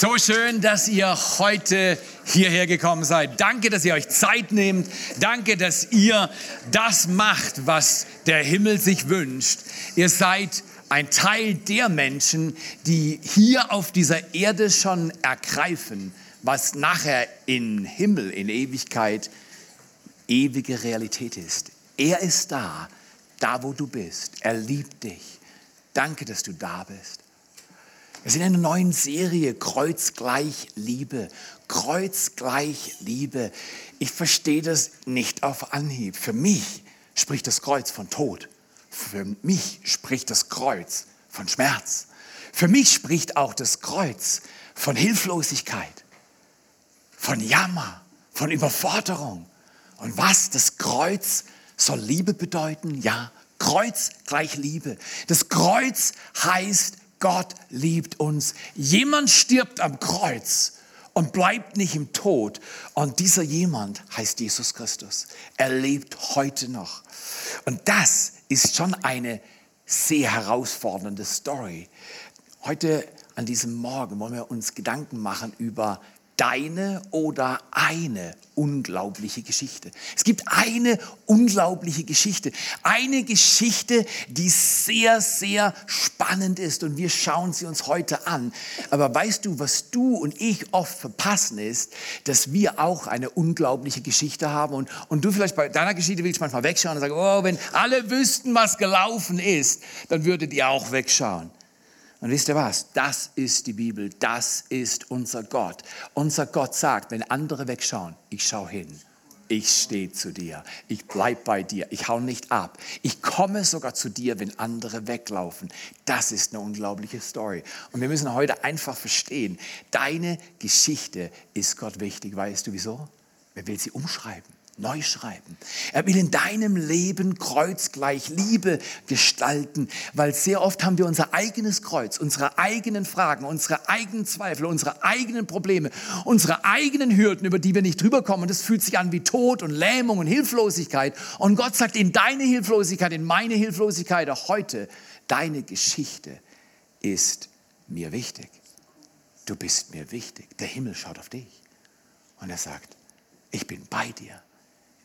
So schön, dass ihr heute hierher gekommen seid. Danke, dass ihr euch Zeit nehmt. Danke, dass ihr das macht, was der Himmel sich wünscht. Ihr seid ein Teil der Menschen, die hier auf dieser Erde schon ergreifen, was nachher im Himmel, in Ewigkeit, ewige Realität ist. Er ist da, da wo du bist. Er liebt dich. Danke, dass du da bist. Wir sind in einer neuen Serie, Kreuz gleich Liebe. Kreuz gleich Liebe. Ich verstehe das nicht auf Anhieb. Für mich spricht das Kreuz von Tod. Für mich spricht das Kreuz von Schmerz. Für mich spricht auch das Kreuz von Hilflosigkeit, von Jammer, von Überforderung. Und was das Kreuz soll Liebe bedeuten? Ja, Kreuz gleich Liebe. Das Kreuz heißt Gott liebt uns. Jemand stirbt am Kreuz und bleibt nicht im Tod. Und dieser jemand heißt Jesus Christus. Er lebt heute noch. Und das ist schon eine sehr herausfordernde Story. Heute an diesem Morgen wollen wir uns Gedanken machen über deine oder eine unglaubliche Geschichte. Es gibt eine unglaubliche Geschichte. Eine Geschichte, die sehr, sehr spannend ist und wir schauen sie uns heute an. Aber weißt du, was du und ich oft verpassen ist, dass wir auch eine unglaubliche Geschichte haben und, und du vielleicht bei deiner Geschichte willst manchmal wegschauen und sagen, oh, wenn alle wüssten, was gelaufen ist, dann würdet ihr auch wegschauen. Und wisst ihr was? Das ist die Bibel, das ist unser Gott. Unser Gott sagt, wenn andere wegschauen, ich schaue hin. Ich stehe zu dir. Ich bleibe bei dir. Ich hau nicht ab. Ich komme sogar zu dir, wenn andere weglaufen. Das ist eine unglaubliche Story. Und wir müssen heute einfach verstehen, deine Geschichte ist Gott wichtig. Weißt du wieso? Wer will sie umschreiben? Neu schreiben. Er will in deinem Leben kreuzgleich Liebe gestalten, weil sehr oft haben wir unser eigenes Kreuz, unsere eigenen Fragen, unsere eigenen Zweifel, unsere eigenen Probleme, unsere eigenen Hürden, über die wir nicht drüber kommen. Und es fühlt sich an wie Tod und Lähmung und Hilflosigkeit. Und Gott sagt, in deine Hilflosigkeit, in meine Hilflosigkeit, auch heute, deine Geschichte ist mir wichtig. Du bist mir wichtig. Der Himmel schaut auf dich. Und er sagt, ich bin bei dir.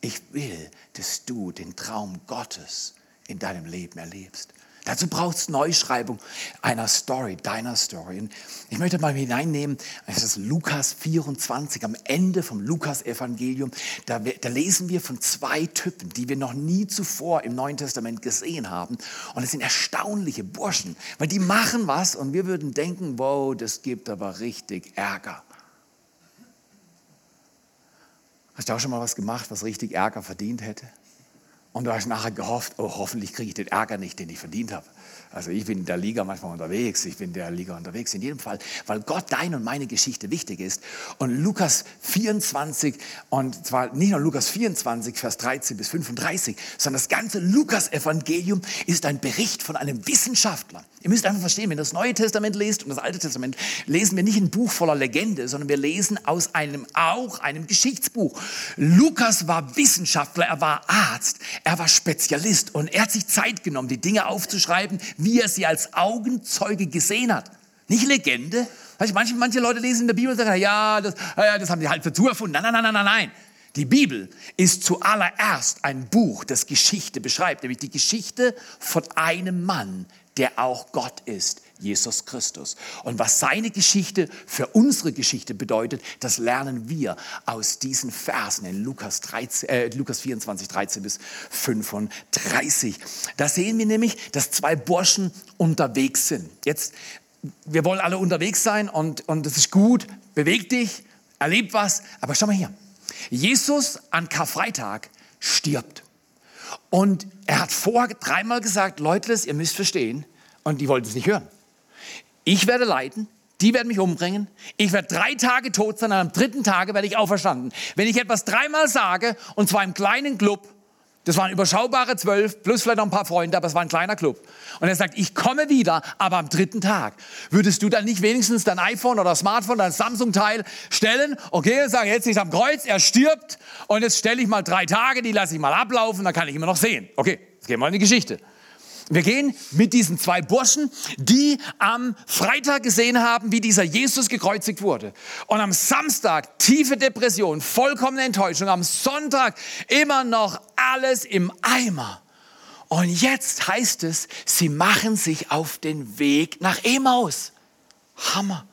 Ich will, dass du den Traum Gottes in deinem Leben erlebst. Dazu brauchst du Neuschreibung einer Story, deiner Story. Und ich möchte mal hineinnehmen, das ist Lukas 24, am Ende vom Lukas-Evangelium. Da, da, lesen wir von zwei Typen, die wir noch nie zuvor im Neuen Testament gesehen haben. Und es sind erstaunliche Burschen, weil die machen was und wir würden denken, wow, das gibt aber richtig Ärger. Hast du auch schon mal was gemacht, was richtig Ärger verdient hätte? Und du hast nachher gehofft, oh, hoffentlich kriege ich den Ärger nicht, den ich verdient habe. Also ich bin in der Liga manchmal unterwegs, ich bin in der Liga unterwegs, in jedem Fall, weil Gott deine und meine Geschichte wichtig ist. Und Lukas 24, und zwar nicht nur Lukas 24, Vers 13 bis 35, sondern das ganze Lukas-Evangelium ist ein Bericht von einem Wissenschaftler. Ihr müsst einfach verstehen, wenn ihr das Neue Testament lest und das Alte Testament, lesen wir nicht ein Buch voller Legende, sondern wir lesen aus einem auch einem Geschichtsbuch. Lukas war Wissenschaftler, er war Arzt, er war Spezialist und er hat sich Zeit genommen, die Dinge aufzuschreiben, wie er sie als Augenzeuge gesehen hat. Nicht Legende. Manche, manche Leute lesen in der Bibel und sagen, ja, das, ja, das haben sie halt dazu erfunden. Nein, nein, nein, nein, nein. Die Bibel ist zuallererst ein Buch, das Geschichte beschreibt, nämlich die Geschichte von einem Mann, der auch Gott ist, Jesus Christus. Und was seine Geschichte für unsere Geschichte bedeutet, das lernen wir aus diesen Versen in Lukas, 13, äh, Lukas 24, 13 bis 35. Da sehen wir nämlich, dass zwei Burschen unterwegs sind. Jetzt, wir wollen alle unterwegs sein und, und das ist gut, beweg dich, erleb was, aber schau mal hier. Jesus an Karfreitag stirbt. Und er hat vorher dreimal gesagt, Leute, ihr müsst verstehen, und die wollten es nicht hören. Ich werde leiden, die werden mich umbringen. Ich werde drei Tage tot sein, und am dritten Tage werde ich auferstanden. Wenn ich etwas dreimal sage, und zwar im kleinen Club, das waren überschaubare zwölf, plus vielleicht noch ein paar Freunde, aber es war ein kleiner Club. Und er sagt, ich komme wieder, aber am dritten Tag. Würdest du dann nicht wenigstens dein iPhone oder Smartphone, dein Samsung-Teil stellen? Okay, sagen, jetzt ist am Kreuz, er stirbt und jetzt stelle ich mal drei Tage, die lasse ich mal ablaufen, dann kann ich immer noch sehen. Okay, jetzt gehen wir in die Geschichte. Wir gehen mit diesen zwei Burschen, die am Freitag gesehen haben, wie dieser Jesus gekreuzigt wurde. Und am Samstag tiefe Depression, vollkommene Enttäuschung. Am Sonntag immer noch alles im Eimer. Und jetzt heißt es, sie machen sich auf den Weg nach Emmaus. Hammer.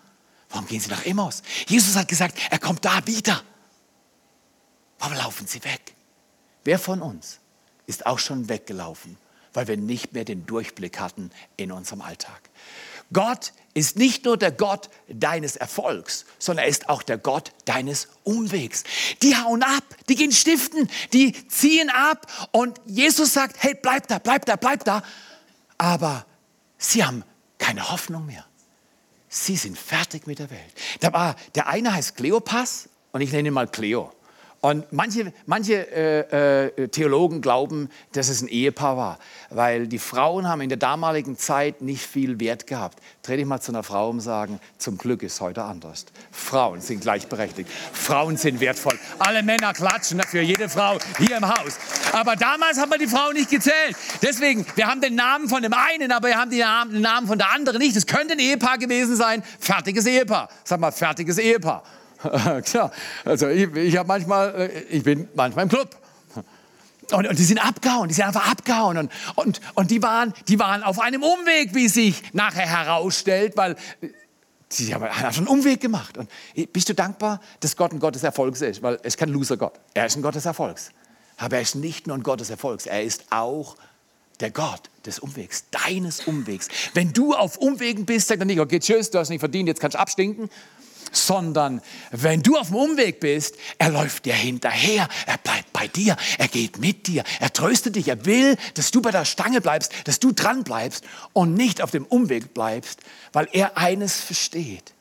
Warum gehen sie nach Emmaus? Jesus hat gesagt, er kommt da wieder. Warum laufen sie weg? Wer von uns ist auch schon weggelaufen, weil wir nicht mehr den Durchblick hatten in unserem Alltag? Gott ist nicht nur der Gott deines Erfolgs, sondern er ist auch der Gott deines Umwegs. Die hauen ab, die gehen stiften, die ziehen ab und Jesus sagt, hey, bleib da, bleib da, bleib da. Aber sie haben keine Hoffnung mehr. Sie sind fertig mit der Welt. Da war, der eine heißt Kleopas und ich nenne ihn mal Cleo. Und manche, manche äh, äh, Theologen glauben, dass es ein Ehepaar war, weil die Frauen haben in der damaligen Zeit nicht viel Wert gehabt. Dreh dich mal zu einer Frau und sagen, zum Glück ist heute anders. Frauen sind gleichberechtigt. Frauen sind wertvoll. Alle Männer klatschen für jede Frau hier im Haus. Aber damals haben wir die Frau nicht gezählt. Deswegen, wir haben den Namen von dem einen, aber wir haben den Namen von der anderen nicht. Es könnte ein Ehepaar gewesen sein. Fertiges Ehepaar. Sag mal, fertiges Ehepaar. Klar, also ich, ich habe manchmal, äh, ich bin manchmal im Club. Und, und, die sind abgehauen, die sind einfach abgehauen. Und, und, und die, waren, die waren auf einem Umweg, wie sich nachher herausstellt, weil äh, sie haben schon einen Umweg gemacht. Und bist du dankbar, dass Gott ein Gott des Erfolgs ist? Weil er ist kein Loser-Gott. Er ist ein Gott des Erfolgs. Aber er ist nicht nur ein Gott des Erfolgs, er ist auch der Gott des Umwegs, deines Umwegs. Wenn du auf Umwegen bist, sagt er nicht, okay, tschüss, du hast nicht verdient, jetzt kannst du abstinken, sondern wenn du auf dem Umweg bist, er läuft dir hinterher, er bleibt bei dir, er geht mit dir, er tröstet dich, er will, dass du bei der Stange bleibst, dass du dran bleibst und nicht auf dem Umweg bleibst, weil er eines versteht.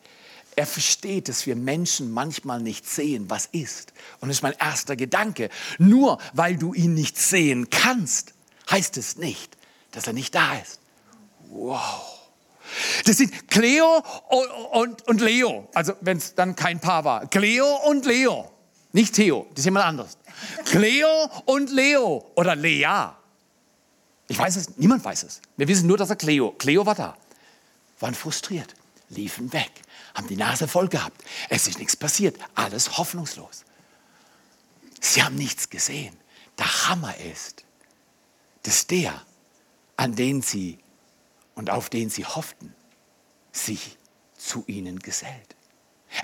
Er versteht, dass wir Menschen manchmal nicht sehen, was ist. Und das ist mein erster Gedanke. Nur weil du ihn nicht sehen kannst, heißt es nicht, dass er nicht da ist. Wow. Das sind Cleo und, und Leo, also wenn es dann kein Paar war. Cleo und Leo, nicht Theo, das ist jemand anderes. Cleo und Leo oder Lea. Ich weiß es, niemand weiß es. Wir wissen nur, dass er Cleo, Cleo war da. Waren frustriert, liefen weg, haben die Nase voll gehabt. Es ist nichts passiert, alles hoffnungslos. Sie haben nichts gesehen. Der Hammer ist, dass der, an den sie und auf den sie hofften, sich zu ihnen gesellt.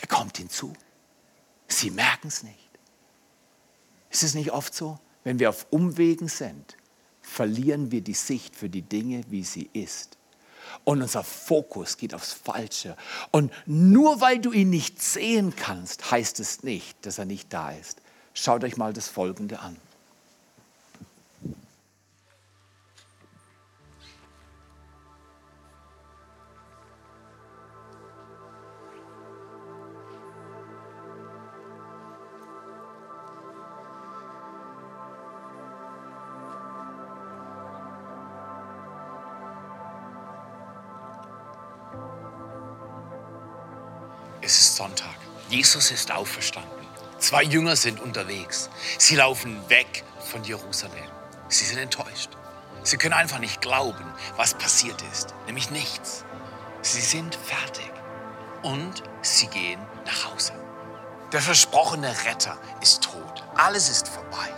Er kommt hinzu. Sie merken es nicht. Ist es nicht oft so? Wenn wir auf Umwegen sind, verlieren wir die Sicht für die Dinge, wie sie ist. Und unser Fokus geht aufs Falsche. Und nur weil du ihn nicht sehen kannst, heißt es nicht, dass er nicht da ist. Schaut euch mal das Folgende an. Jesus ist auferstanden. Zwei Jünger sind unterwegs. Sie laufen weg von Jerusalem. Sie sind enttäuscht. Sie können einfach nicht glauben, was passiert ist. Nämlich nichts. Sie sind fertig. Und sie gehen nach Hause. Der versprochene Retter ist tot. Alles ist vorbei.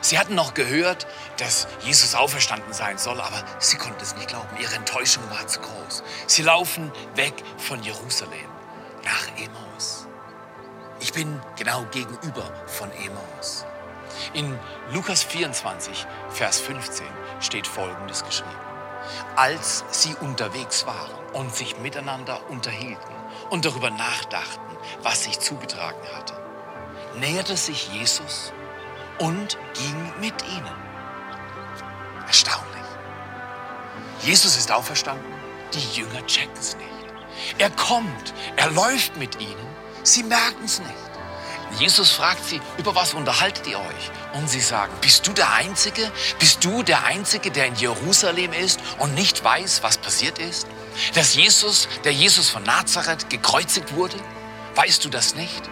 Sie hatten noch gehört, dass Jesus auferstanden sein soll, aber sie konnten es nicht glauben. Ihre Enttäuschung war zu groß. Sie laufen weg von Jerusalem nach Emmaus. Ich bin genau gegenüber von Emmaus. In Lukas 24, Vers 15 steht Folgendes geschrieben. Als sie unterwegs waren und sich miteinander unterhielten und darüber nachdachten, was sich zugetragen hatte, näherte sich Jesus und ging mit ihnen. Erstaunlich. Jesus ist auferstanden, die Jünger checken es nicht. Er kommt, er läuft mit ihnen, sie merken es nicht. Jesus fragt sie, über was unterhaltet ihr euch? Und sie sagen, bist du der Einzige? Bist du der Einzige, der in Jerusalem ist und nicht weiß, was passiert ist? Dass Jesus, der Jesus von Nazareth, gekreuzigt wurde? Weißt du das nicht?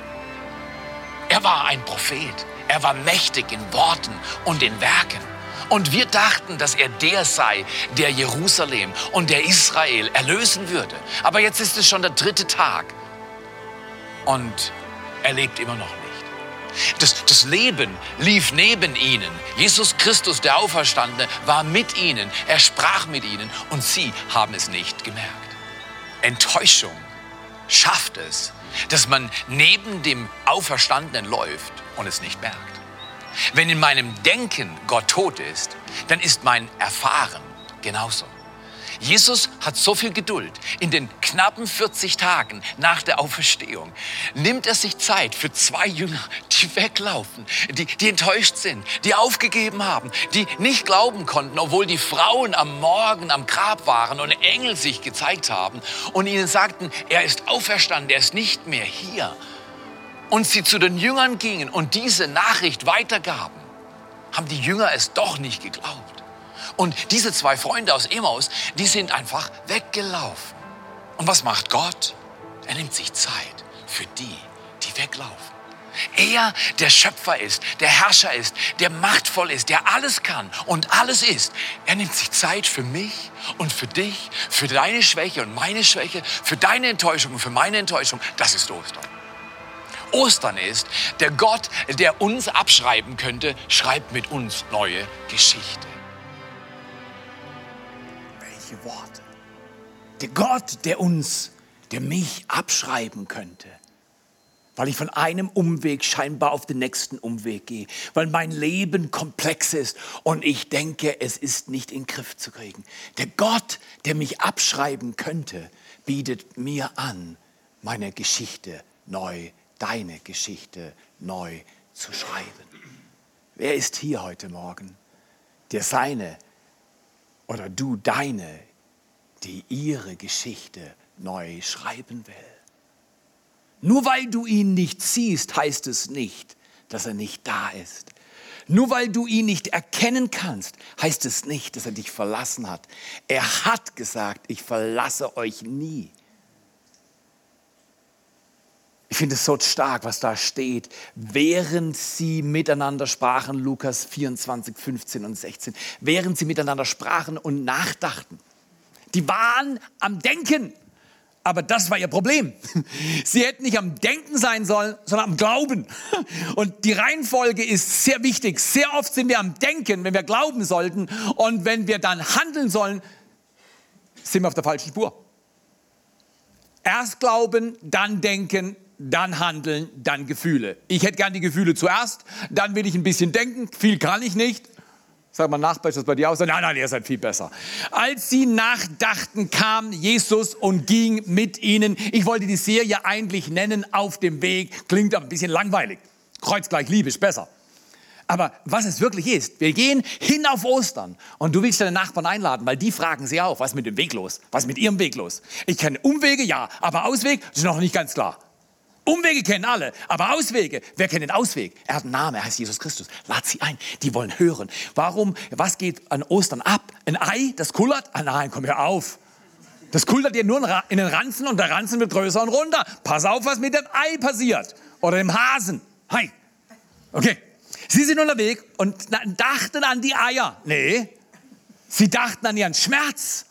Er war ein Prophet. Er war mächtig in Worten und in Werken. Und wir dachten, dass er der sei, der Jerusalem und der Israel erlösen würde. Aber jetzt ist es schon der dritte Tag und er lebt immer noch nicht. Das, das Leben lief neben ihnen. Jesus Christus, der Auferstandene, war mit ihnen. Er sprach mit ihnen und sie haben es nicht gemerkt. Enttäuschung schafft es, dass man neben dem Auferstandenen läuft und es nicht merkt. Wenn in meinem Denken Gott tot ist, dann ist mein Erfahren genauso. Jesus hat so viel Geduld. In den knappen 40 Tagen nach der Auferstehung nimmt er sich Zeit für zwei Jünger, die weglaufen, die, die enttäuscht sind, die aufgegeben haben, die nicht glauben konnten, obwohl die Frauen am Morgen am Grab waren und Engel sich gezeigt haben und ihnen sagten, er ist auferstanden, er ist nicht mehr hier. Und sie zu den Jüngern gingen und diese Nachricht weitergaben, haben die Jünger es doch nicht geglaubt. Und diese zwei Freunde aus Emmaus, die sind einfach weggelaufen. Und was macht Gott? Er nimmt sich Zeit für die, die weglaufen. Er, der Schöpfer ist, der Herrscher ist, der machtvoll ist, der alles kann und alles ist. Er nimmt sich Zeit für mich und für dich, für deine Schwäche und meine Schwäche, für deine Enttäuschung und für meine Enttäuschung. Das ist Ostern. Ostern ist, der Gott, der uns abschreiben könnte, schreibt mit uns neue Geschichte welche Worte. Der Gott, der uns, der mich abschreiben könnte, weil ich von einem Umweg scheinbar auf den nächsten Umweg gehe, weil mein Leben komplex ist und ich denke, es ist nicht in den Griff zu kriegen. Der Gott, der mich abschreiben könnte, bietet mir an, meine Geschichte neu, deine Geschichte neu zu schreiben. Wer ist hier heute Morgen, der seine oder du deine, die ihre Geschichte neu schreiben will. Nur weil du ihn nicht siehst, heißt es nicht, dass er nicht da ist. Nur weil du ihn nicht erkennen kannst, heißt es nicht, dass er dich verlassen hat. Er hat gesagt, ich verlasse euch nie. Ich finde es so stark, was da steht. Während sie miteinander sprachen, Lukas 24, 15 und 16, während sie miteinander sprachen und nachdachten. Die waren am Denken. Aber das war ihr Problem. Sie hätten nicht am Denken sein sollen, sondern am Glauben. Und die Reihenfolge ist sehr wichtig. Sehr oft sind wir am Denken, wenn wir glauben sollten. Und wenn wir dann handeln sollen, sind wir auf der falschen Spur. Erst glauben, dann denken, dann handeln, dann Gefühle. Ich hätte gern die Gefühle zuerst, dann will ich ein bisschen denken, viel kann ich nicht. Sag mal, Nachbar, ist das bei dir aus? Nein, nein, ihr seid viel besser. Als sie nachdachten, kam Jesus und ging mit ihnen. Ich wollte die Serie eigentlich nennen, auf dem Weg. Klingt ein bisschen langweilig. Kreuz gleich Liebe ist besser. Aber was es wirklich ist, wir gehen hin auf Ostern und du willst deine Nachbarn einladen, weil die fragen sie auch, was ist mit dem Weg los? Was ist mit ihrem Weg los? Ich kenne Umwege, ja, aber Ausweg ist noch nicht ganz klar. Umwege kennen alle, aber Auswege, wer kennt den Ausweg? Er hat einen Namen, er heißt Jesus Christus. Lad sie ein, die wollen hören. Warum, was geht an Ostern ab? Ein Ei, das kullert? Ah nein, komm hör auf. Das kullert dir nur in den Ranzen und der Ranzen wird größer und runter. Pass auf, was mit dem Ei passiert. Oder dem Hasen. Hi. Okay. Sie sind unterwegs und dachten an die Eier. Nee, sie dachten an ihren Schmerz.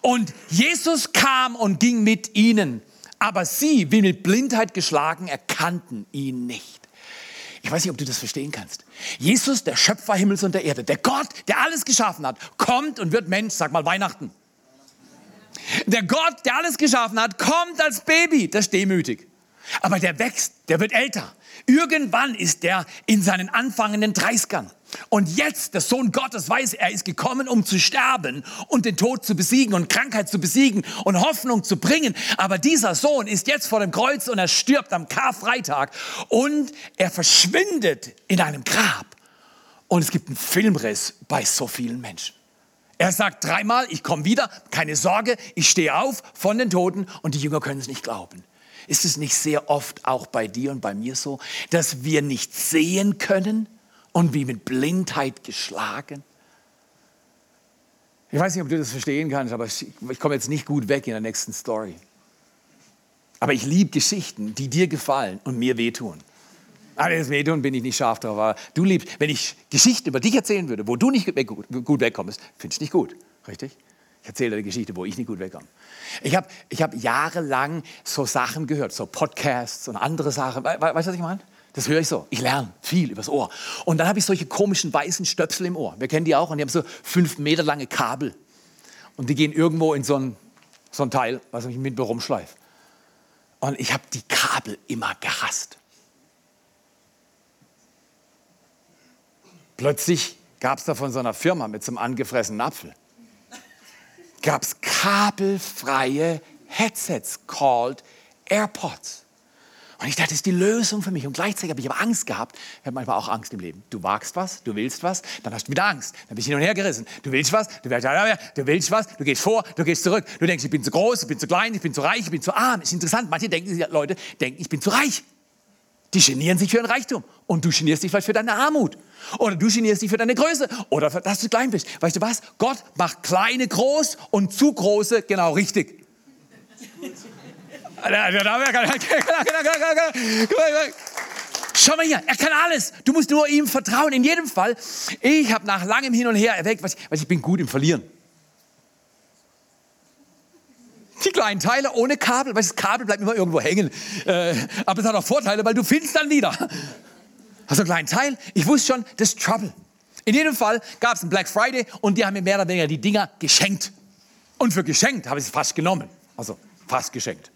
Und Jesus kam und ging mit ihnen. Aber sie, wie mit Blindheit geschlagen, erkannten ihn nicht. Ich weiß nicht, ob du das verstehen kannst. Jesus, der Schöpfer Himmels und der Erde, der Gott, der alles geschaffen hat, kommt und wird Mensch, sag mal Weihnachten. Der Gott, der alles geschaffen hat, kommt als Baby, das ist demütig. Aber der wächst, der wird älter. Irgendwann ist der in seinen anfangenden 30ern. Und jetzt, der Sohn Gottes weiß, er ist gekommen, um zu sterben und den Tod zu besiegen und Krankheit zu besiegen und Hoffnung zu bringen. Aber dieser Sohn ist jetzt vor dem Kreuz und er stirbt am Karfreitag und er verschwindet in einem Grab. Und es gibt einen Filmriss bei so vielen Menschen. Er sagt dreimal, ich komme wieder, keine Sorge, ich stehe auf von den Toten und die Jünger können es nicht glauben. Ist es nicht sehr oft auch bei dir und bei mir so, dass wir nicht sehen können und wie mit Blindheit geschlagen? Ich weiß nicht, ob du das verstehen kannst, aber ich, komme jetzt nicht gut weg in der nächsten Story. Aber ich liebe Geschichten, die dir gefallen und mir wehtun. Das wehtun bin ich nicht scharf drauf. Aber du liebst, wenn ich Geschichten über dich erzählen würde, wo du nicht gut, gut wegkommst, findest du nicht gut. Richtig? Ich erzähle eine Geschichte, wo ich nicht gut wegkomme. Ich habe ich hab jahrelang so Sachen gehört, so Podcasts und andere Sachen. Weißt du, was ich meine? Das höre ich so. Ich lerne viel übers Ohr. Und dann habe ich solche komischen weißen Stöpsel im Ohr. Wir kennen die auch und die haben so fünf Meter lange Kabel. Und die gehen irgendwo in so ein, so ein Teil, was ich mit mir rumschleife. Und ich habe die Kabel immer gehasst. Plötzlich gab es da von so einer Firma mit so einem angefressenen Apfel, gab es kabelfreie Headsets called AirPods. Und ich dachte, das ist die Lösung für mich. Und gleichzeitig habe ich aber Angst gehabt. Ich habe manchmal auch Angst im Leben. Du wagst was, du willst was, dann hast du wieder Angst. Dann bist du hin und her gerissen. Du willst was, du willst, du willst was, du gehst vor, du gehst zurück. Du denkst, ich bin zu groß, ich bin zu klein, ich bin zu reich, ich bin zu arm. Ist interessant. Manche denken, Leute denken, ich bin zu reich. Die genieren sich für ihren Reichtum. Und du genierst dich vielleicht für deine Armut. Oder du genierst dich für deine Größe. Oder für, dass du klein bist. Weißt du was? Gott macht kleine groß und zu große genau richtig. Schau mal hier, er kann alles. Du musst nur ihm vertrauen. In jedem Fall, ich habe nach langem Hin und Her erweckt, was, was ich bin gut im Verlieren. Die kleinen Teile ohne Kabel, weil das Kabel bleibt immer irgendwo hängen. Äh, aber es hat auch Vorteile, weil du findest dann wieder. Also einen kleinen Teil, ich wusste schon, das ist Trouble. In jedem Fall gab es einen Black Friday und die haben mir mehr oder weniger die Dinger geschenkt. Und für geschenkt habe ich sie fast genommen. Also fast geschenkt.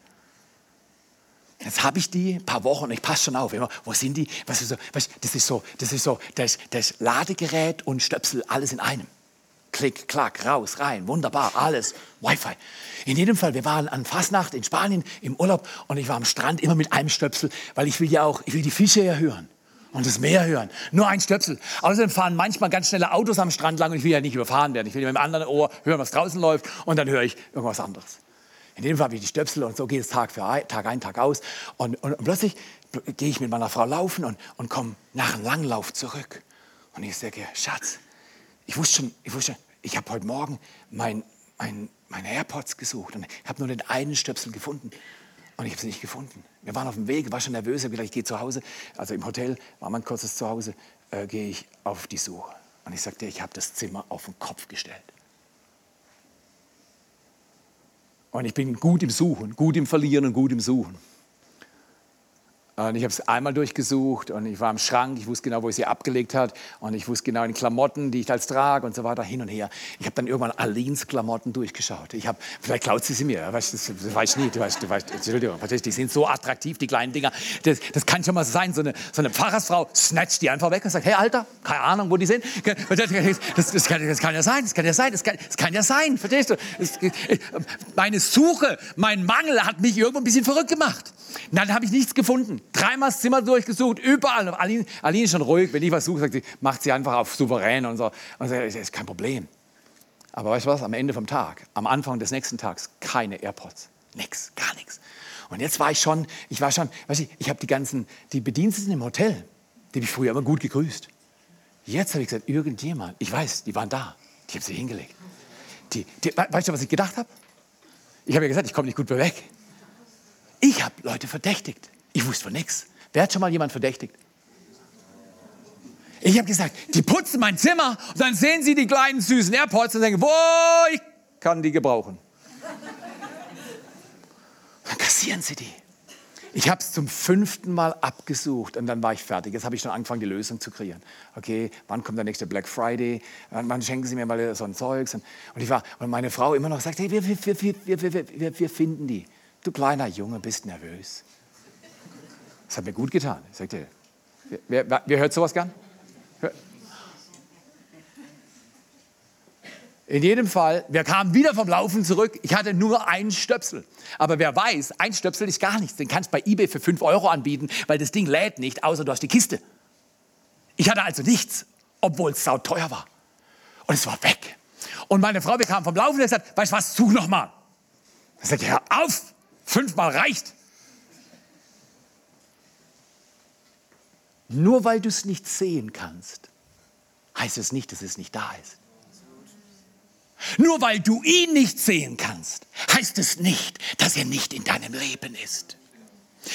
Jetzt habe ich die ein paar Wochen und ich passe schon auf. Immer, wo sind die? Was ist so, was, das ist so, das ist so, das, das Ladegerät und Stöpsel, alles in einem. Klick, klack, raus, rein, wunderbar, alles, Wi-Fi. In jedem Fall, wir waren an Fasnacht in Spanien im Urlaub und ich war am Strand immer mit einem Stöpsel, weil ich will ja auch, ich will die Fische ja hören und das Meer hören. Nur ein Stöpsel. Außerdem fahren manchmal ganz schnelle Autos am Strand lang und ich will ja nicht überfahren werden. Ich will ja mit dem anderen Ohr hören, was draußen läuft und dann höre ich irgendwas anderes. In dem Fall habe ich die Stöpsel und so geht es Tag für ein, Tag ein, Tag aus. Und, und, und plötzlich gehe ich mit meiner Frau laufen und, und komme nach einem Langlauf zurück. Und ich sage, Schatz, ich wusste schon, ich, wusste ich habe heute Morgen mein, mein, meine AirPods gesucht und habe nur den einen Stöpsel gefunden. Und ich habe sie nicht gefunden. Wir waren auf dem Weg, war schon nervös, ich gesagt, ich gehe zu Hause. Also im Hotel war mein kurzes Zuhause, äh, gehe ich auf die Suche. Und ich sagte, ich habe das Zimmer auf den Kopf gestellt. Und ich bin gut im Suchen, gut im Verlieren und gut im Suchen. Und ich habe es einmal durchgesucht und ich war im Schrank, ich wusste genau, wo ich sie abgelegt hat und ich wusste genau die Klamotten, die ich als trage und so weiter, hin und her. Ich habe dann irgendwann Alins Klamotten durchgeschaut. Ich habe, vielleicht klaut sie sie mir, weißt, das, das weiß ich nicht, du weißt, du weißt, Entschuldigung, die sind so attraktiv, die kleinen Dinger. Das, das kann schon mal sein, so eine, so eine Pfarrersfrau snatcht die einfach weg und sagt, hey Alter, keine Ahnung, wo die sind. Das, das, kann, das kann, ja sein, das kann ja sein, das kann, das kann ja sein, verstehst du? meine Suche, mein Mangel hat mich irgendwo ein bisschen verrückt gemacht. Dann habe ich nichts gefunden. Dreimal das Zimmer durchgesucht, überall. Aline, Aline ist schon ruhig, wenn ich was suche, sagt sie, macht sie einfach auf souverän und so. Und so, das ist kein Problem. Aber weißt du was? Am Ende vom Tag, am Anfang des nächsten Tags, keine AirPods. Nix, gar nichts. Und jetzt war ich schon, ich war schon, weißt du, ich habe die ganzen, die Bediensteten im Hotel, die habe ich früher immer gut gegrüßt. Jetzt habe ich gesagt, irgendjemand, ich weiß, die waren da, die haben sie hingelegt. Die, die, weißt du, was ich gedacht habe? Ich habe ja gesagt, ich komme nicht gut mehr weg. Ich habe Leute verdächtigt. Ich wusste von nichts. Wer hat schon mal jemand verdächtigt? Ich habe gesagt, die putzen mein Zimmer und dann sehen sie die kleinen süßen Airpods und denken, wo ich kann die gebrauchen. Dann kassieren sie die. Ich habe es zum fünften Mal abgesucht und dann war ich fertig. Jetzt habe ich schon angefangen, die Lösung zu kreieren. Okay, wann kommt der nächste Black Friday? Wann schenken Sie mir mal so ein Zeugs? Und, ich war, und meine Frau immer noch sagt, hey, wir, wir, wir, wir, wir finden die. Du kleiner Junge, bist nervös. Das hat mir gut getan. Ich sagte, wer, wer, wer hört sowas gern? In jedem Fall, wir kamen wieder vom Laufen zurück. Ich hatte nur einen Stöpsel. Aber wer weiß, ein Stöpsel ist gar nichts. Den kannst du bei eBay für 5 Euro anbieten, weil das Ding lädt nicht, außer du hast die Kiste. Ich hatte also nichts, obwohl es sauteuer war. Und es war weg. Und meine Frau, wir kamen vom Laufen und hat gesagt, weißt du was, such noch mal. Ich sagte, hör auf, fünfmal reicht. Nur weil du es nicht sehen kannst, heißt es nicht, dass es nicht da ist. Nur weil du ihn nicht sehen kannst, heißt es nicht, dass er nicht in deinem Leben ist.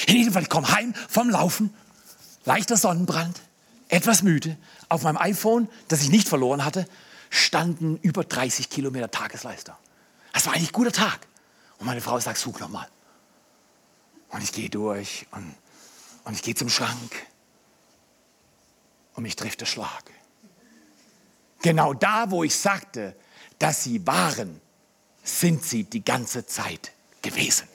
In jedem Fall, ich komme heim vom Laufen. leichter Sonnenbrand, etwas müde. Auf meinem iPhone, das ich nicht verloren hatte, standen über 30 Kilometer Tagesleister. Das war eigentlich ein guter Tag. Und meine Frau sagt, such nochmal. Und ich gehe durch und, und ich gehe zum Schrank. Und mich trifft der Schlag. Genau da, wo ich sagte, dass sie waren, sind sie die ganze Zeit gewesen.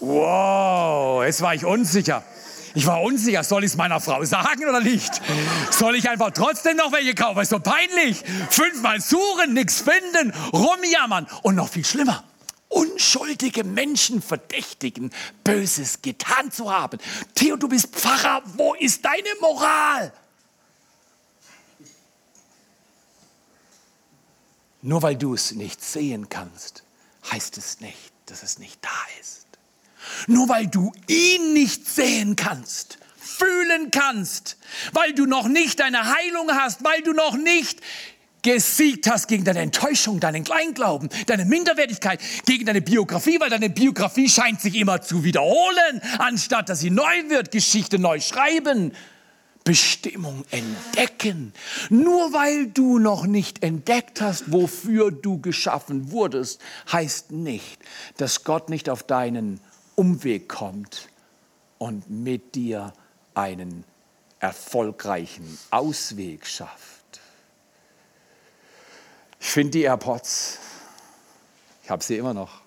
Wow, jetzt war ich unsicher. Ich war unsicher, soll ich es meiner Frau sagen oder nicht? Soll ich einfach trotzdem noch welche kaufen? Ist so peinlich. Fünfmal suchen, nichts finden, rumjammern und noch viel schlimmer. Unschuldige Menschen verdächtigen, Böses getan zu haben. Theo, du bist Pfarrer, wo ist deine Moral? Nur weil du es nicht sehen kannst, heißt es nicht, dass es nicht da ist. Nur weil du ihn nicht sehen kannst, fühlen kannst, weil du noch nicht deine Heilung hast, weil du noch nicht gesiegt hast gegen deine Enttäuschung, deinen Kleinglauben, deine Minderwertigkeit, gegen deine Biografie, weil deine Biografie scheint sich immer zu wiederholen, anstatt dass sie neu wird, Geschichte neu schreiben. Bestimmung entdecken. Nur weil du noch nicht entdeckt hast, wofür du geschaffen wurdest, heißt nicht, dass Gott nicht auf deinen Umweg kommt und mit dir einen erfolgreichen Ausweg schafft. Ich finde die AirPods, ich habe sie immer noch,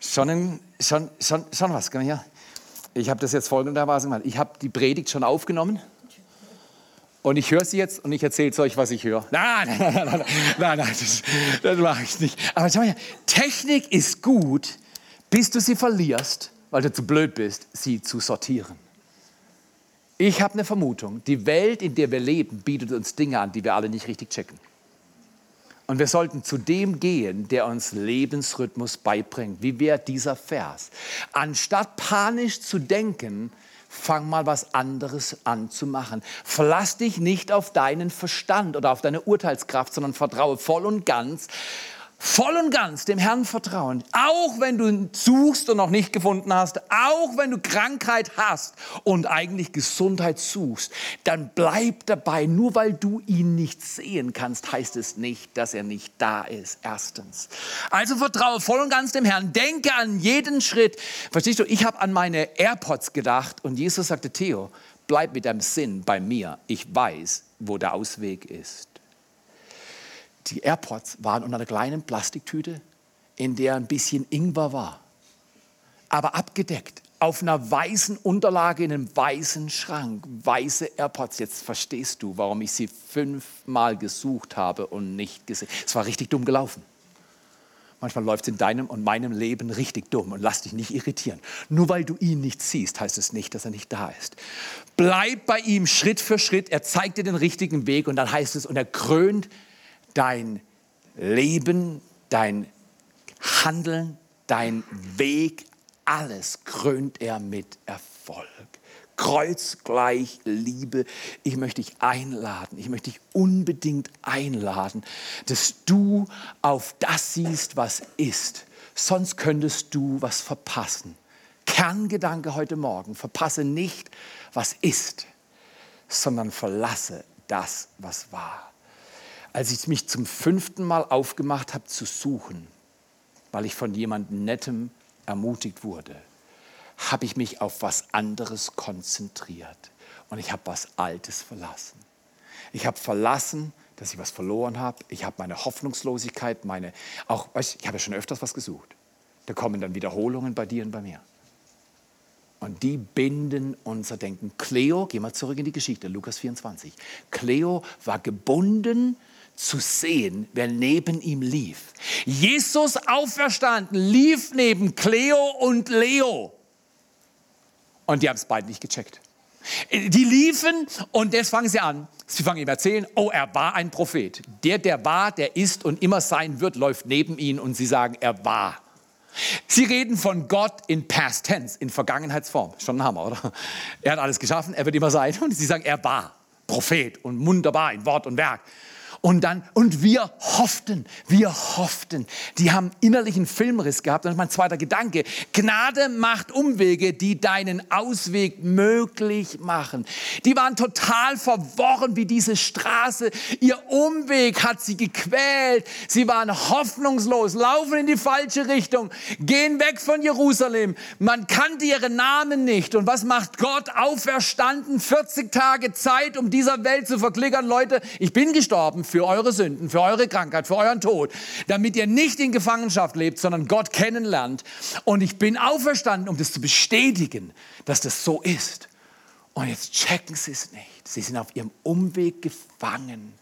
schon, ein, schon, schon, schon was. Komm her. Ich habe das jetzt folgendermaßen gemacht. Ich habe die Predigt schon aufgenommen. Und ich höre sie jetzt und ich erzähle euch, was ich höre. Nein, nein, nein, nein, nein, nein das, das mache ich nicht. Aber schau mal, Technik ist gut, bis du sie verlierst, weil du zu blöd bist, sie zu sortieren. Ich habe eine Vermutung, die Welt, in der wir leben, bietet uns Dinge an, die wir alle nicht richtig checken. Und wir sollten zu dem gehen, der uns Lebensrhythmus beibringt. Wie wäre dieser Vers? Anstatt panisch zu denken, fang mal was anderes an zu machen. Verlass dich nicht auf deinen Verstand oder auf deine Urteilskraft, sondern vertraue voll und ganz voll und ganz dem Herrn vertrauen, auch wenn du suchst und noch nicht gefunden hast, auch wenn du Krankheit hast und eigentlich Gesundheit suchst, dann bleib dabei. Nur weil du ihn nicht sehen kannst, heißt es nicht, dass er nicht da ist. Erstens. Also vertraue voll und ganz dem Herrn. Denke an jeden Schritt. Verstehst du, ich habe an meine AirPods gedacht und Jesus sagte, Theo, bleib mit deinem Sinn bei mir. Ich weiß, wo der Ausweg ist. Die AirPods waren unter einer kleinen Plastiktüte, in der ein bisschen Ingwer war, aber abgedeckt auf einer weißen Unterlage in einem weißen Schrank. Weiße AirPods. Jetzt verstehst du, warum ich sie fünfmal gesucht habe und nicht gesehen. Es war richtig dumm gelaufen. Manchmal läuft es in deinem und meinem Leben richtig dumm und lass dich nicht irritieren. Nur weil du ihn nicht siehst, heißt es nicht, dass er nicht da ist. Bleib bei ihm Schritt für Schritt. Er zeigt dir den richtigen Weg und dann heißt es, und er krönt dein Leben, dein Handeln, dein Weg, alles krönt er mit Erfolg. Kreuzgleich Liebe. Ich möchte dich einladen, ich möchte dich unbedingt einladen, dass du auf das siehst, was ist. Sonst könntest du was verpassen. Kerngedanke heute Morgen, verpasse nicht, was ist, sondern verlasse das, was war als ich mich zum fünften Mal aufgemacht habe zu suchen, weil ich von jemandem Nettem ermutigt wurde, habe ich mich auf was anderes konzentriert und ich habe was Altes verlassen. Ich habe verlassen, dass ich was verloren habe. Ich habe meine Hoffnungslosigkeit, meine auch, weißt, ich habe ja schon öfters was gesucht. Da kommen dann Wiederholungen bei dir und bei mir. Und die binden unser Denken. Cleo, geh mal zurück in die Geschichte, Lukas 24. Cleo war gebunden zu sehen, wer neben ihm lief. Jesus auferstanden, lief neben Cleo und Leo. Und die haben es beide nicht gecheckt. Die liefen und jetzt fangen sie an. Sie fangen ihm erzählen, oh, er war ein Prophet. Der, der war, der ist und immer sein wird, läuft neben ihnen und sie sagen, er war. Sie reden von Gott in Past Tense, in Vergangenheitsform. Schon ein Hammer, oder? Er hat alles geschaffen, er wird immer sein. Und sie sagen, er war Prophet und wunderbar in Wort und Werk. Und dann, und wir hofften, wir hofften. Die haben innerlichen Filmriss gehabt. Das ist mein zweiter Gedanke. Gnade macht Umwege, die deinen Ausweg möglich machen. Die waren total verworren wie diese Straße. Ihr Umweg hat sie gequält. Sie waren hoffnungslos, laufen in die falsche Richtung, gehen weg von Jerusalem. Man kannte ihre Namen nicht. Und was macht Gott? Auferstanden, 40 Tage Zeit, um dieser Welt zu verklickern. Leute, ich bin gestorben für eure Sünden, für eure Krankheit, für euren Tod, damit ihr nicht in Gefangenschaft lebt, sondern Gott kennenlernt. Und ich bin auferstanden, um das zu bestätigen, dass das so ist. Und jetzt checken sie es nicht. Sie sind auf ihrem Umweg gefangen.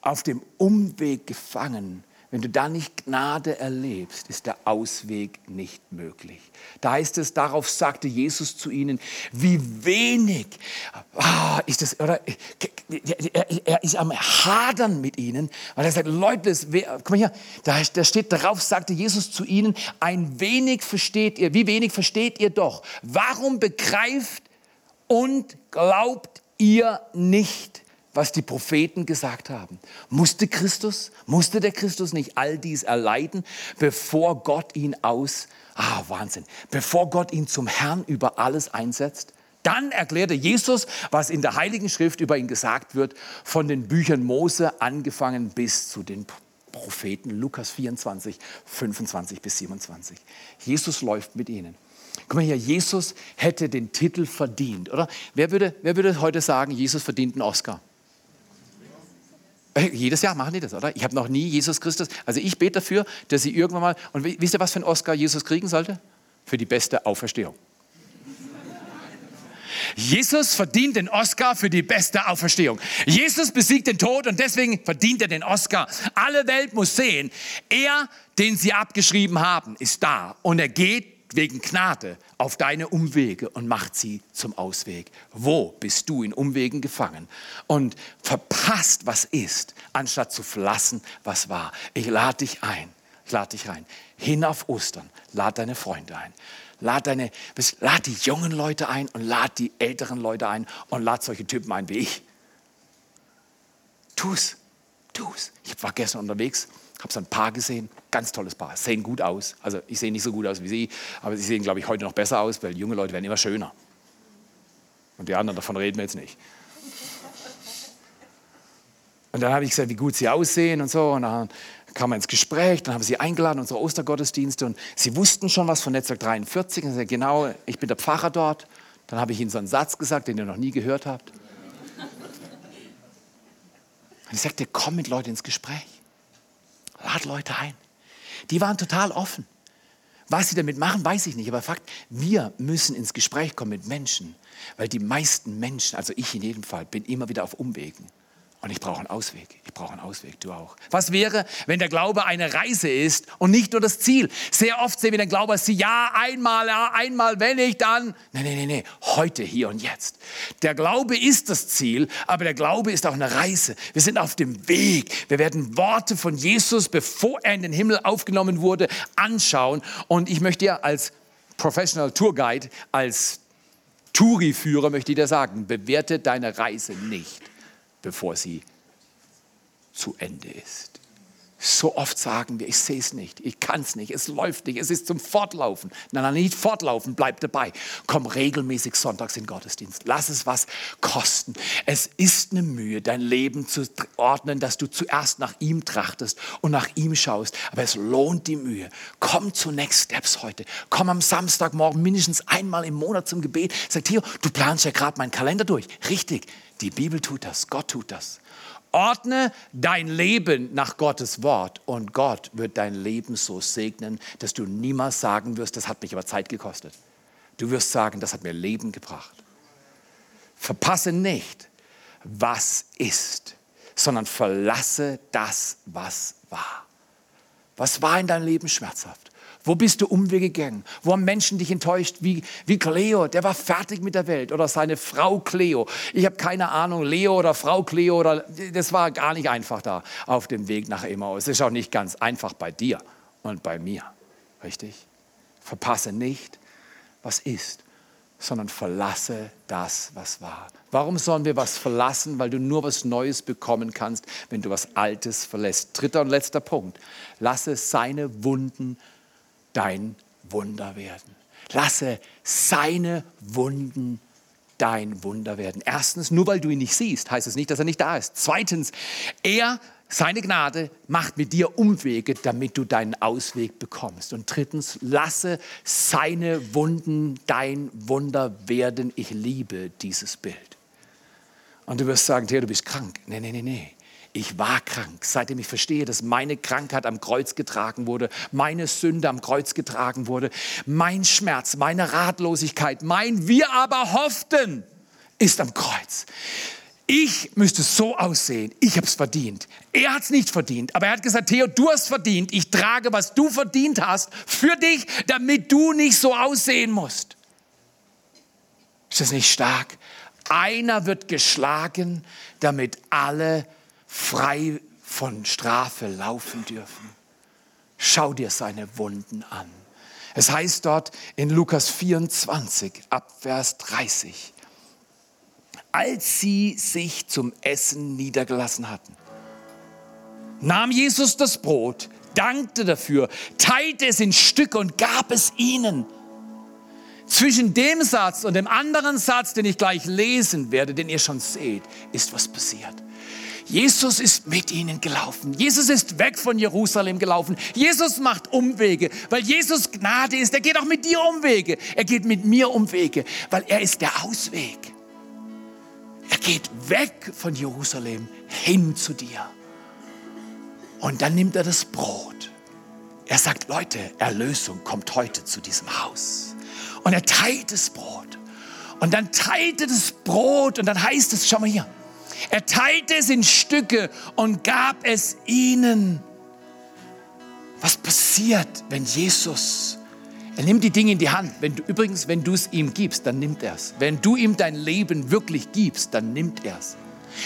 Auf dem Umweg gefangen. Wenn du da nicht Gnade erlebst, ist der Ausweg nicht möglich. Da heißt es, darauf sagte Jesus zu ihnen, wie wenig ah, ist das, oder er ist am Hadern mit ihnen, weil er sagt, Leute, guck mal hier, da, da steht darauf, sagte Jesus zu ihnen, ein wenig versteht ihr, wie wenig versteht ihr doch, warum begreift und glaubt ihr nicht? Was die Propheten gesagt haben. Musste Christus, musste der Christus nicht all dies erleiden, bevor Gott ihn aus, ah Wahnsinn, bevor Gott ihn zum Herrn über alles einsetzt? Dann erklärte Jesus, was in der Heiligen Schrift über ihn gesagt wird, von den Büchern Mose angefangen bis zu den Propheten, Lukas 24, 25 bis 27. Jesus läuft mit ihnen. Guck mal hier, Jesus hätte den Titel verdient, oder? Wer würde, wer würde heute sagen, Jesus verdient einen Oscar? Äh, jedes Jahr machen die das, oder? Ich habe noch nie Jesus Christus. Also ich bete dafür, dass sie irgendwann mal. Und wisst ihr, was für ein Oscar Jesus kriegen sollte? Für die beste Auferstehung. Jesus verdient den Oscar für die beste Auferstehung. Jesus besiegt den Tod und deswegen verdient er den Oscar. Alle Welt muss sehen, er, den sie abgeschrieben haben, ist da und er geht wegen Gnade auf deine Umwege und macht sie zum Ausweg. Wo bist du in Umwegen gefangen und verpasst, was ist, anstatt zu verlassen, was war? Ich lade dich ein, ich lade dich rein. Hin auf Ostern, lad deine Freunde ein. Lad, deine, lad die jungen Leute ein und lad die älteren Leute ein und lad solche Typen ein wie ich. Tu's, tu's. Ich war gestern unterwegs habe so ein Paar gesehen, ganz tolles Paar, sehen gut aus. Also ich sehe nicht so gut aus wie sie, aber sie sehen, glaube ich, heute noch besser aus, weil junge Leute werden immer schöner. Und die anderen, davon reden wir jetzt nicht. Und dann habe ich gesagt, wie gut sie aussehen und so. Und dann kam man ins Gespräch, dann haben wir sie eingeladen, unsere Ostergottesdienste. Und sie wussten schon was von Netzwerk 43. Und sie sagten, genau, ich bin der Pfarrer dort. Dann habe ich ihnen so einen Satz gesagt, den ihr noch nie gehört habt. Und ich sagte, komm mit Leuten ins Gespräch. Lad Leute ein. Die waren total offen. Was sie damit machen, weiß ich nicht. Aber Fakt, wir müssen ins Gespräch kommen mit Menschen. Weil die meisten Menschen, also ich in jedem Fall, bin immer wieder auf Umwegen. Und ich brauche einen Ausweg. Ich brauche einen Ausweg, du auch. Was wäre, wenn der Glaube eine Reise ist und nicht nur das Ziel? Sehr oft sehen wir den Glauben als ja, einmal, ja, einmal, wenn ich dann. Nein, nein, nein, nein, heute, hier und jetzt. Der Glaube ist das Ziel, aber der Glaube ist auch eine Reise. Wir sind auf dem Weg. Wir werden Worte von Jesus, bevor er in den Himmel aufgenommen wurde, anschauen. Und ich möchte dir als Professional Tour Guide, als Touri-Führer möchte ich dir sagen, bewerte deine Reise nicht bevor sie zu Ende ist. So oft sagen wir, ich sehe es nicht, ich kann es nicht, es läuft nicht, es ist zum Fortlaufen. Nein, nein, nicht fortlaufen, bleib dabei. Komm regelmäßig sonntags in Gottesdienst. Lass es was kosten. Es ist eine Mühe, dein Leben zu ordnen, dass du zuerst nach ihm trachtest und nach ihm schaust. Aber es lohnt die Mühe. Komm zu Next Steps heute. Komm am Samstagmorgen mindestens einmal im Monat zum Gebet. Sag, Theo, du planst ja gerade meinen Kalender durch. Richtig. Die Bibel tut das, Gott tut das. Ordne dein Leben nach Gottes Wort und Gott wird dein Leben so segnen, dass du niemals sagen wirst, das hat mich aber Zeit gekostet. Du wirst sagen, das hat mir Leben gebracht. Verpasse nicht, was ist, sondern verlasse das, was war. Was war in deinem Leben schmerzhaft? Wo bist du Umwege gegangen? Wo haben Menschen dich enttäuscht? Wie, wie Cleo, der war fertig mit der Welt. Oder seine Frau Cleo. Ich habe keine Ahnung, Leo oder Frau Cleo. Oder, das war gar nicht einfach da auf dem Weg nach Emmaus. Es ist auch nicht ganz einfach bei dir und bei mir. Richtig? Verpasse nicht, was ist, sondern verlasse das, was war. Warum sollen wir was verlassen? Weil du nur was Neues bekommen kannst, wenn du was Altes verlässt. Dritter und letzter Punkt. Lasse seine Wunden dein Wunder werden. Lasse seine Wunden dein Wunder werden. Erstens, nur weil du ihn nicht siehst, heißt es nicht, dass er nicht da ist. Zweitens, er seine Gnade macht mit dir Umwege, damit du deinen Ausweg bekommst. Und drittens, lasse seine Wunden dein Wunder werden. Ich liebe dieses Bild. Und du wirst sagen, Theo, du bist krank. Nee, nee, nee, nee. Ich war krank, seitdem ich verstehe, dass meine Krankheit am Kreuz getragen wurde, meine Sünde am Kreuz getragen wurde, mein Schmerz, meine Ratlosigkeit, mein Wir aber hofften ist am Kreuz. Ich müsste so aussehen, ich habe es verdient. Er hat es nicht verdient, aber er hat gesagt, Theo, du hast verdient, ich trage, was du verdient hast, für dich, damit du nicht so aussehen musst. Ist das nicht stark? Einer wird geschlagen, damit alle frei von Strafe laufen dürfen. Schau dir seine Wunden an. Es heißt dort in Lukas 24 ab Vers 30, als sie sich zum Essen niedergelassen hatten, nahm Jesus das Brot, dankte dafür, teilte es in Stücke und gab es ihnen. Zwischen dem Satz und dem anderen Satz, den ich gleich lesen werde, den ihr schon seht, ist was passiert. Jesus ist mit ihnen gelaufen. Jesus ist weg von Jerusalem gelaufen. Jesus macht Umwege, weil Jesus Gnade ist. Er geht auch mit dir Umwege. Er geht mit mir Umwege, weil er ist der Ausweg. Er geht weg von Jerusalem hin zu dir. Und dann nimmt er das Brot. Er sagt, Leute, Erlösung kommt heute zu diesem Haus. Und er teilt das Brot. Und dann teilt er das Brot und dann heißt es, schau mal hier, er teilte es in Stücke und gab es ihnen. Was passiert, wenn Jesus er nimmt die Dinge in die Hand. Wenn du, übrigens, wenn du es ihm gibst, dann nimmt er es. Wenn du ihm dein Leben wirklich gibst, dann nimmt er es.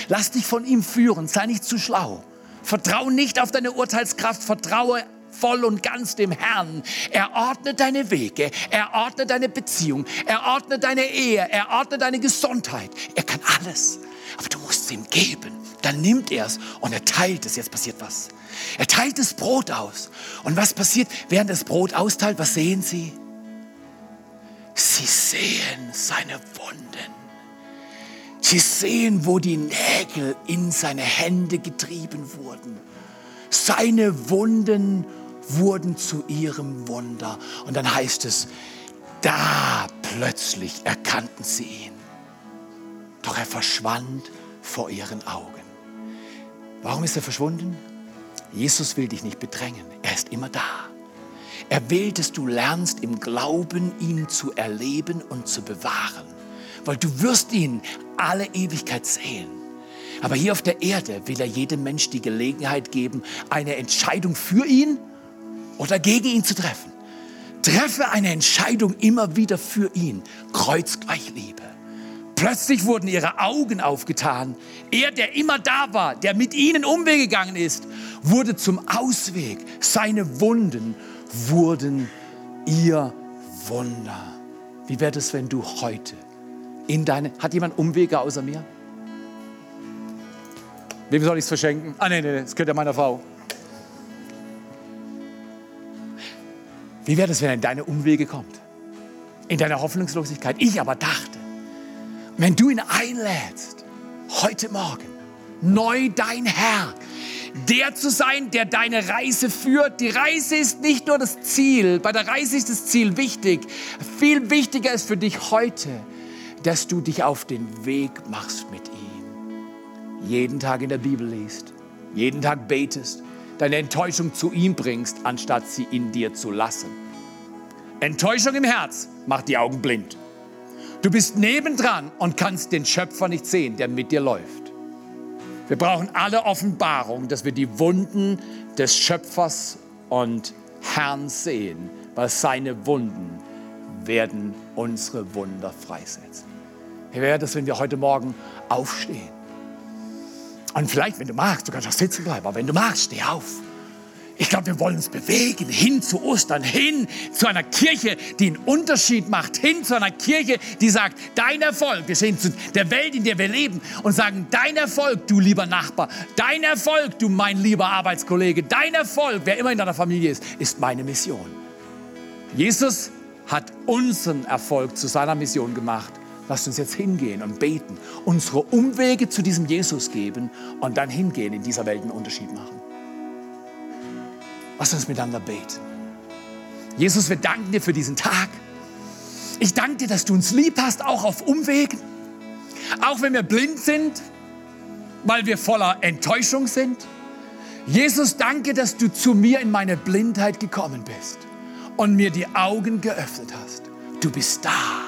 Lass dich von ihm führen, sei nicht zu schlau. Vertraue nicht auf deine Urteilskraft, vertraue voll und ganz dem Herrn. Er ordnet deine Wege, er ordnet deine Beziehung, er ordnet deine Ehe, er ordnet deine Gesundheit. Er kann alles, aber du musst es ihm geben. Dann nimmt er es und er teilt es. Jetzt passiert was. Er teilt das Brot aus. Und was passiert, während das Brot austeilt? Was sehen sie? Sie sehen seine Wunden. Sie sehen, wo die Nägel in seine Hände getrieben wurden. Seine Wunden wurden zu ihrem Wunder. Und dann heißt es, da plötzlich erkannten sie ihn. Doch er verschwand vor ihren Augen. Warum ist er verschwunden? Jesus will dich nicht bedrängen. Er ist immer da. Er will, dass du lernst, im Glauben ihn zu erleben und zu bewahren. Weil du wirst ihn alle Ewigkeit sehen. Aber hier auf der Erde will er jedem Mensch die Gelegenheit geben, eine Entscheidung für ihn oder gegen ihn zu treffen. Treffe eine Entscheidung immer wieder für ihn. Kreuzgleich Liebe. Plötzlich wurden ihre Augen aufgetan. Er, der immer da war, der mit ihnen umgegangen ist, wurde zum Ausweg. Seine Wunden wurden ihr Wunder. Wie wäre es, wenn du heute in deine... Hat jemand Umwege außer mir? Wem soll ich es verschenken? Ah, nee, nee, das gehört ja meiner Frau. Wie wäre es, wenn er in deine Umwege kommt? In deine Hoffnungslosigkeit. Ich aber dachte, wenn du ihn einlädst, heute Morgen, neu dein Herr, der zu sein, der deine Reise führt. Die Reise ist nicht nur das Ziel. Bei der Reise ist das Ziel wichtig. Viel wichtiger ist für dich heute, dass du dich auf den Weg machst mit ihm. Jeden Tag in der Bibel liest, jeden Tag betest, deine Enttäuschung zu ihm bringst, anstatt sie in dir zu lassen. Enttäuschung im Herz macht die Augen blind. Du bist nebendran und kannst den Schöpfer nicht sehen, der mit dir läuft. Wir brauchen alle Offenbarung, dass wir die Wunden des Schöpfers und Herrn sehen, weil seine Wunden werden unsere Wunder freisetzen. Wie wäre das, wenn wir heute Morgen aufstehen? Und vielleicht, wenn du magst, du kannst auch sitzen bleiben, aber wenn du magst, steh auf. Ich glaube, wir wollen uns bewegen hin zu Ostern, hin zu einer Kirche, die einen Unterschied macht, hin zu einer Kirche, die sagt, dein Erfolg, wir stehen zu der Welt, in der wir leben und sagen, dein Erfolg, du lieber Nachbar, dein Erfolg, du mein lieber Arbeitskollege, dein Erfolg, wer immer in deiner Familie ist, ist meine Mission. Jesus hat unseren Erfolg zu seiner Mission gemacht. Lasst uns jetzt hingehen und beten, unsere Umwege zu diesem Jesus geben und dann hingehen, in dieser Welt einen Unterschied machen. Lass uns miteinander beten. Jesus, wir danken dir für diesen Tag. Ich danke dir, dass du uns lieb hast, auch auf Umwegen. Auch wenn wir blind sind, weil wir voller Enttäuschung sind. Jesus, danke, dass du zu mir in meine Blindheit gekommen bist und mir die Augen geöffnet hast. Du bist da.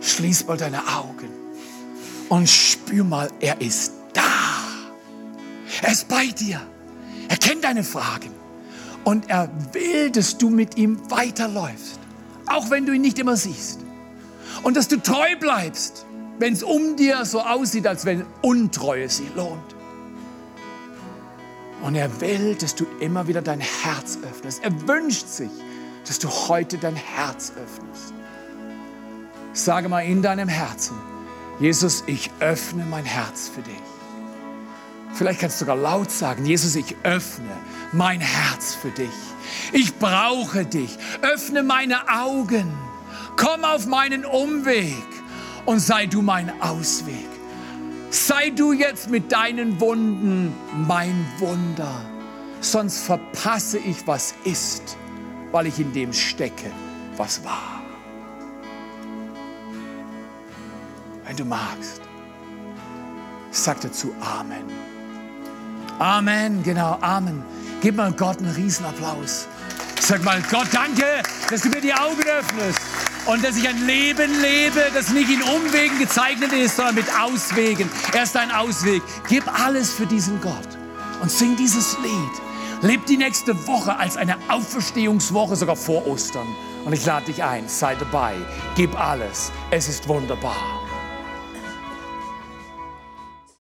Schließ mal deine Augen und spür mal, er ist da. Er ist bei dir. Er kennt deine Fragen und er will, dass du mit ihm weiterläufst, auch wenn du ihn nicht immer siehst. Und dass du treu bleibst, wenn es um dir so aussieht, als wenn Untreue sie lohnt. Und er will, dass du immer wieder dein Herz öffnest. Er wünscht sich, dass du heute dein Herz öffnest. Sage mal in deinem Herzen, Jesus, ich öffne mein Herz für dich. Vielleicht kannst du sogar laut sagen, Jesus, ich öffne mein Herz für dich. Ich brauche dich. Öffne meine Augen. Komm auf meinen Umweg und sei du mein Ausweg. Sei du jetzt mit deinen Wunden mein Wunder. Sonst verpasse ich, was ist, weil ich in dem stecke, was war. Wenn du magst, sag dazu Amen. Amen, genau, Amen. Gib mal Gott einen Riesenapplaus. Sag mal, Gott, danke, dass du mir die Augen öffnest und dass ich ein Leben lebe, das nicht in Umwegen gezeichnet ist, sondern mit Auswegen. Er ist ein Ausweg. Gib alles für diesen Gott und sing dieses Lied. Leb die nächste Woche als eine Auferstehungswoche, sogar vor Ostern. Und ich lade dich ein, sei dabei, gib alles. Es ist wunderbar.